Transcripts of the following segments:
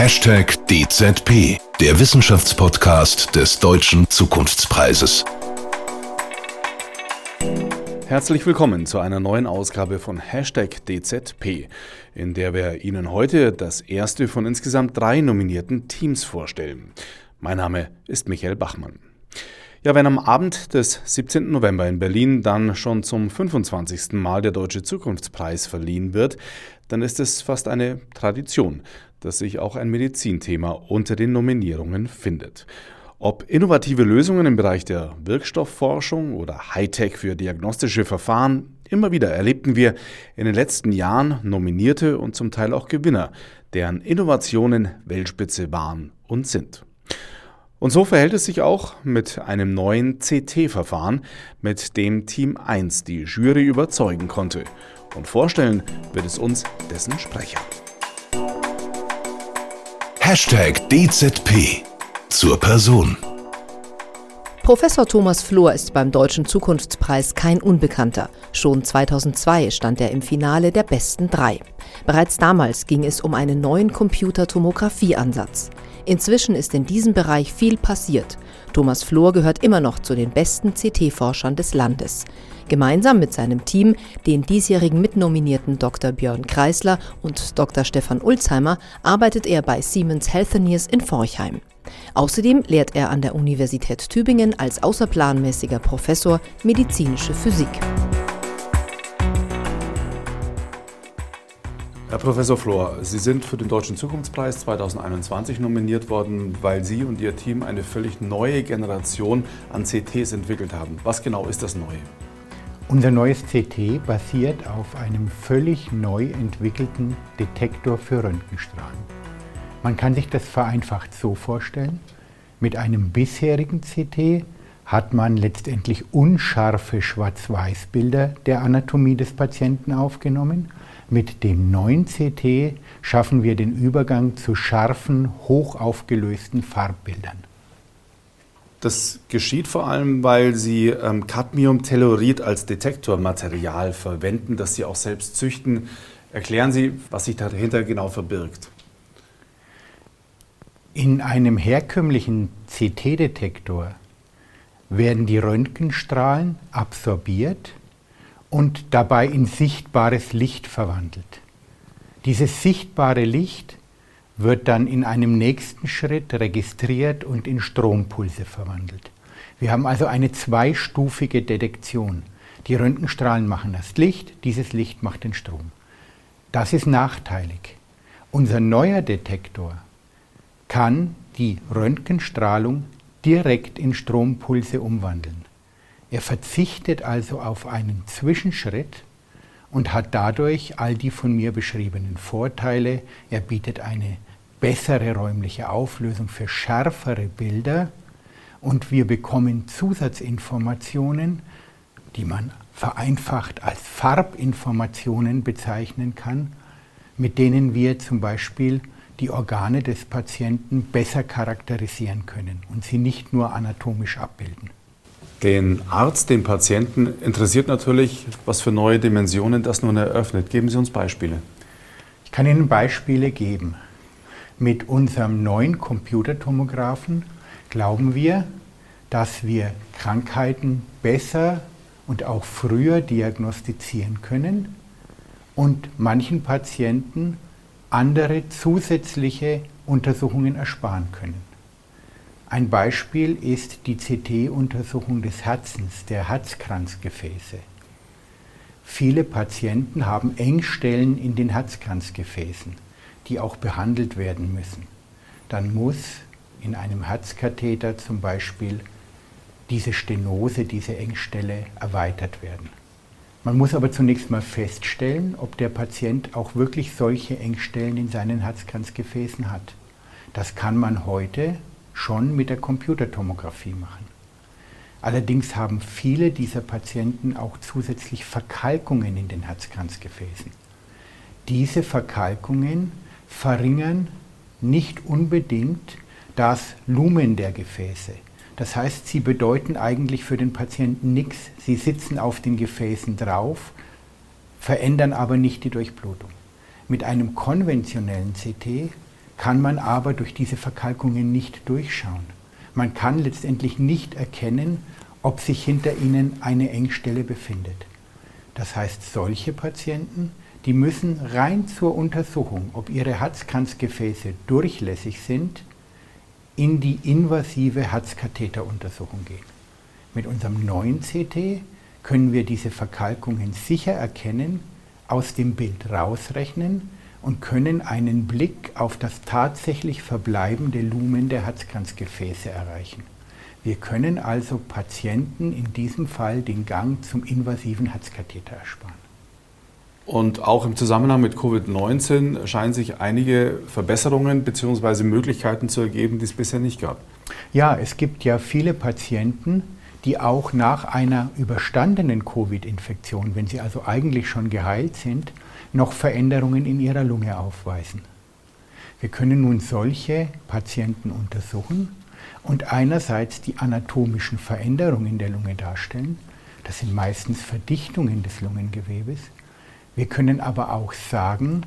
Hashtag DZP, der Wissenschaftspodcast des Deutschen Zukunftspreises. Herzlich willkommen zu einer neuen Ausgabe von Hashtag DZP, in der wir Ihnen heute das erste von insgesamt drei nominierten Teams vorstellen. Mein Name ist Michael Bachmann. Ja, wenn am Abend des 17. November in Berlin dann schon zum 25. Mal der Deutsche Zukunftspreis verliehen wird, dann ist es fast eine Tradition, dass sich auch ein Medizinthema unter den Nominierungen findet. Ob innovative Lösungen im Bereich der Wirkstoffforschung oder Hightech für diagnostische Verfahren, immer wieder erlebten wir in den letzten Jahren Nominierte und zum Teil auch Gewinner, deren Innovationen Weltspitze waren und sind. Und so verhält es sich auch mit einem neuen CT-Verfahren, mit dem Team 1 die Jury überzeugen konnte. Und vorstellen wird es uns dessen Sprecher. Hashtag DZP zur Person. Professor Thomas Flohr ist beim Deutschen Zukunftspreis kein Unbekannter. Schon 2002 stand er im Finale der besten drei. Bereits damals ging es um einen neuen Computertomographieansatz. Inzwischen ist in diesem Bereich viel passiert. Thomas Flohr gehört immer noch zu den besten CT-Forschern des Landes. Gemeinsam mit seinem Team, den diesjährigen Mitnominierten Dr. Björn Kreisler und Dr. Stefan Ulzheimer, arbeitet er bei Siemens Healthineers in Forchheim. Außerdem lehrt er an der Universität Tübingen als außerplanmäßiger Professor medizinische Physik. Herr Professor Flor, Sie sind für den Deutschen Zukunftspreis 2021 nominiert worden, weil Sie und Ihr Team eine völlig neue Generation an CTs entwickelt haben. Was genau ist das Neue? Unser neues CT basiert auf einem völlig neu entwickelten Detektor für Röntgenstrahlen. Man kann sich das vereinfacht so vorstellen. Mit einem bisherigen CT hat man letztendlich unscharfe Schwarz-Weiß-Bilder der Anatomie des Patienten aufgenommen mit dem neuen CT schaffen wir den Übergang zu scharfen, hochaufgelösten Farbbildern. Das geschieht vor allem, weil Sie ähm, Cadmiumtellurid als Detektormaterial verwenden, das Sie auch selbst züchten. Erklären Sie, was sich dahinter genau verbirgt. In einem herkömmlichen CT-Detektor werden die Röntgenstrahlen absorbiert und dabei in sichtbares Licht verwandelt. Dieses sichtbare Licht wird dann in einem nächsten Schritt registriert und in Strompulse verwandelt. Wir haben also eine zweistufige Detektion. Die Röntgenstrahlen machen das Licht, dieses Licht macht den Strom. Das ist nachteilig. Unser neuer Detektor kann die Röntgenstrahlung direkt in Strompulse umwandeln. Er verzichtet also auf einen Zwischenschritt und hat dadurch all die von mir beschriebenen Vorteile. Er bietet eine bessere räumliche Auflösung für schärfere Bilder und wir bekommen Zusatzinformationen, die man vereinfacht als Farbinformationen bezeichnen kann, mit denen wir zum Beispiel die Organe des Patienten besser charakterisieren können und sie nicht nur anatomisch abbilden. Den Arzt, den Patienten interessiert natürlich, was für neue Dimensionen das nun eröffnet. Geben Sie uns Beispiele. Ich kann Ihnen Beispiele geben. Mit unserem neuen Computertomographen glauben wir, dass wir Krankheiten besser und auch früher diagnostizieren können und manchen Patienten andere zusätzliche Untersuchungen ersparen können. Ein Beispiel ist die CT-Untersuchung des Herzens, der Herzkranzgefäße. Viele Patienten haben Engstellen in den Herzkranzgefäßen, die auch behandelt werden müssen. Dann muss in einem Herzkatheter zum Beispiel diese Stenose, diese Engstelle erweitert werden. Man muss aber zunächst mal feststellen, ob der Patient auch wirklich solche Engstellen in seinen Herzkranzgefäßen hat. Das kann man heute schon mit der Computertomographie machen. Allerdings haben viele dieser Patienten auch zusätzlich Verkalkungen in den Herzkranzgefäßen. Diese Verkalkungen verringern nicht unbedingt das Lumen der Gefäße. Das heißt, sie bedeuten eigentlich für den Patienten nichts. Sie sitzen auf den Gefäßen drauf, verändern aber nicht die Durchblutung. Mit einem konventionellen CT kann man aber durch diese Verkalkungen nicht durchschauen. Man kann letztendlich nicht erkennen, ob sich hinter ihnen eine Engstelle befindet. Das heißt, solche Patienten, die müssen rein zur Untersuchung, ob ihre Herzkranzgefäße durchlässig sind, in die invasive Herzkatheteruntersuchung gehen. Mit unserem neuen CT können wir diese Verkalkungen sicher erkennen, aus dem Bild rausrechnen und können einen Blick auf das tatsächlich verbleibende Lumen der Herzkranzgefäße erreichen. Wir können also Patienten in diesem Fall den Gang zum invasiven Herzkatheter ersparen. Und auch im Zusammenhang mit Covid-19 scheinen sich einige Verbesserungen bzw. Möglichkeiten zu ergeben, die es bisher nicht gab. Ja, es gibt ja viele Patienten, die auch nach einer überstandenen Covid-Infektion, wenn sie also eigentlich schon geheilt sind, noch Veränderungen in ihrer Lunge aufweisen. Wir können nun solche Patienten untersuchen und einerseits die anatomischen Veränderungen der Lunge darstellen. Das sind meistens Verdichtungen des Lungengewebes. Wir können aber auch sagen,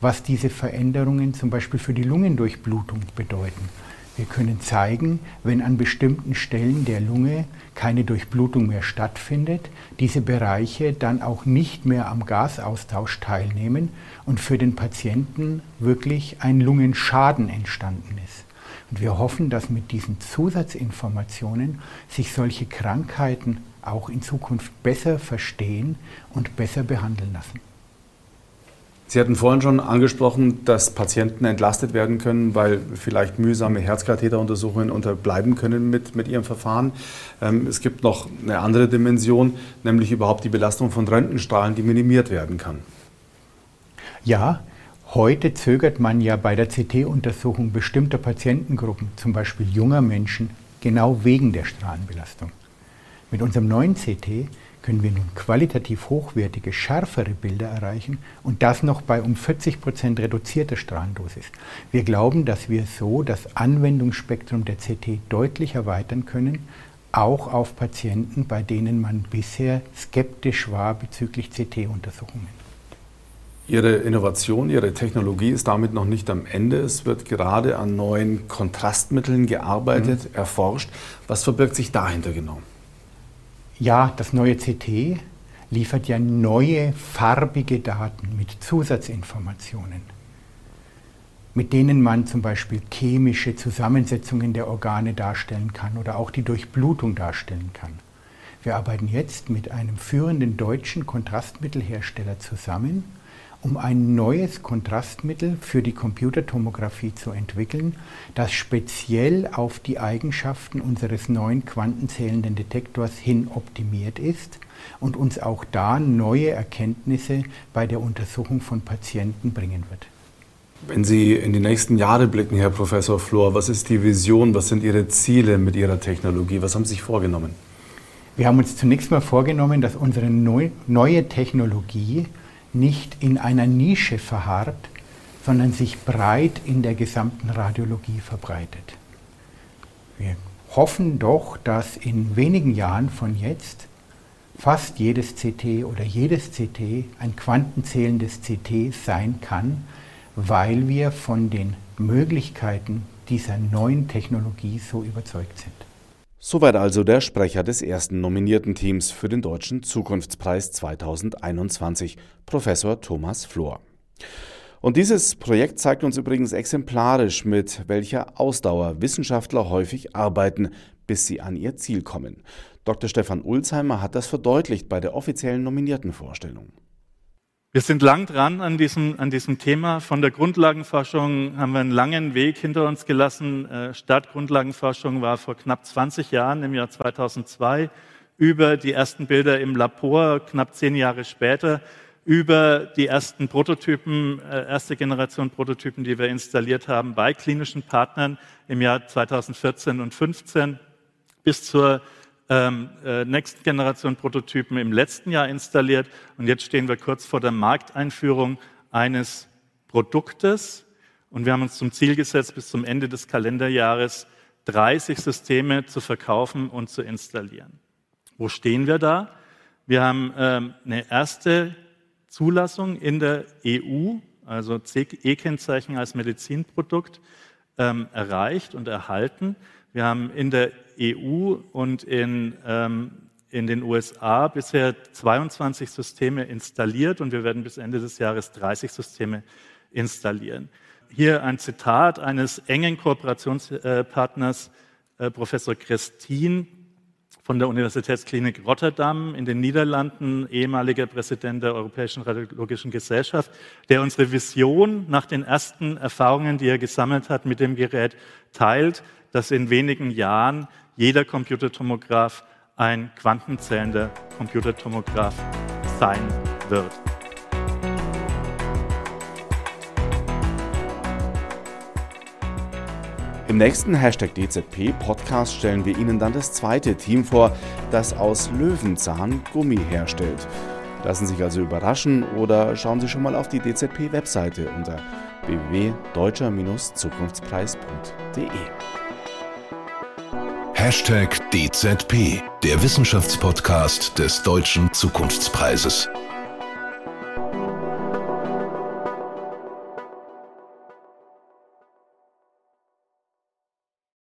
was diese Veränderungen zum Beispiel für die Lungendurchblutung bedeuten. Wir können zeigen, wenn an bestimmten Stellen der Lunge keine Durchblutung mehr stattfindet, diese Bereiche dann auch nicht mehr am Gasaustausch teilnehmen und für den Patienten wirklich ein Lungenschaden entstanden ist. Und wir hoffen, dass mit diesen Zusatzinformationen sich solche Krankheiten auch in Zukunft besser verstehen und besser behandeln lassen. Sie hatten vorhin schon angesprochen, dass Patienten entlastet werden können, weil vielleicht mühsame Herzkatheteruntersuchungen unterbleiben können mit, mit ihrem Verfahren. Ähm, es gibt noch eine andere Dimension, nämlich überhaupt die Belastung von Röntgenstrahlen, die minimiert werden kann. Ja, heute zögert man ja bei der CT-Untersuchung bestimmter Patientengruppen, zum Beispiel junger Menschen, genau wegen der Strahlenbelastung. Mit unserem neuen CT können wir nun qualitativ hochwertige, schärfere Bilder erreichen und das noch bei um 40 Prozent reduzierter Strahlendosis. Wir glauben, dass wir so das Anwendungsspektrum der CT deutlich erweitern können, auch auf Patienten, bei denen man bisher skeptisch war bezüglich CT-Untersuchungen. Ihre Innovation, Ihre Technologie ist damit noch nicht am Ende. Es wird gerade an neuen Kontrastmitteln gearbeitet, mhm. erforscht. Was verbirgt sich dahinter genau? Ja, das neue CT liefert ja neue farbige Daten mit Zusatzinformationen, mit denen man zum Beispiel chemische Zusammensetzungen der Organe darstellen kann oder auch die Durchblutung darstellen kann. Wir arbeiten jetzt mit einem führenden deutschen Kontrastmittelhersteller zusammen um ein neues Kontrastmittel für die Computertomographie zu entwickeln, das speziell auf die Eigenschaften unseres neuen quantenzählenden Detektors hin optimiert ist und uns auch da neue Erkenntnisse bei der Untersuchung von Patienten bringen wird. Wenn Sie in die nächsten Jahre blicken, Herr Professor Flor, was ist die Vision, was sind Ihre Ziele mit Ihrer Technologie, was haben Sie sich vorgenommen? Wir haben uns zunächst mal vorgenommen, dass unsere neue Technologie nicht in einer Nische verharrt, sondern sich breit in der gesamten Radiologie verbreitet. Wir hoffen doch, dass in wenigen Jahren von jetzt fast jedes CT oder jedes CT ein quantenzählendes CT sein kann, weil wir von den Möglichkeiten dieser neuen Technologie so überzeugt sind. Soweit also der Sprecher des ersten nominierten Teams für den Deutschen Zukunftspreis 2021, Professor Thomas Flor. Und dieses Projekt zeigt uns übrigens exemplarisch, mit welcher Ausdauer Wissenschaftler häufig arbeiten, bis sie an ihr Ziel kommen. Dr. Stefan Ulzheimer hat das verdeutlicht bei der offiziellen Nominiertenvorstellung. Wir sind lang dran an diesem, an diesem Thema. Von der Grundlagenforschung haben wir einen langen Weg hinter uns gelassen. Äh, Startgrundlagenforschung war vor knapp 20 Jahren, im Jahr 2002, über die ersten Bilder im Labor, knapp zehn Jahre später, über die ersten Prototypen, äh, erste Generation Prototypen, die wir installiert haben bei klinischen Partnern im Jahr 2014 und 2015, bis zur ähm, äh, nächsten Generation Prototypen im letzten Jahr installiert und jetzt stehen wir kurz vor der Markteinführung eines Produktes und wir haben uns zum Ziel gesetzt, bis zum Ende des Kalenderjahres 30 Systeme zu verkaufen und zu installieren. Wo stehen wir da? Wir haben ähm, eine erste Zulassung in der EU also CE-Kennzeichen als Medizinprodukt, ähm, erreicht und erhalten. Wir haben in der EU und in, ähm, in den USA bisher 22 Systeme installiert und wir werden bis Ende des Jahres 30 Systeme installieren. Hier ein Zitat eines engen Kooperationspartners, äh, Professor Christine von der Universitätsklinik Rotterdam in den Niederlanden, ehemaliger Präsident der Europäischen Radiologischen Gesellschaft, der unsere Vision nach den ersten Erfahrungen, die er gesammelt hat mit dem Gerät, teilt, dass in wenigen Jahren jeder Computertomograph ein quantenzählender Computertomograph sein wird. Im nächsten Hashtag DZP Podcast stellen wir Ihnen dann das zweite Team vor, das aus Löwenzahn Gummi herstellt. Lassen Sie sich also überraschen oder schauen Sie schon mal auf die DZP-Webseite unter www.deutscher-zukunftspreis.de. Hashtag DZP, der Wissenschaftspodcast des Deutschen Zukunftspreises.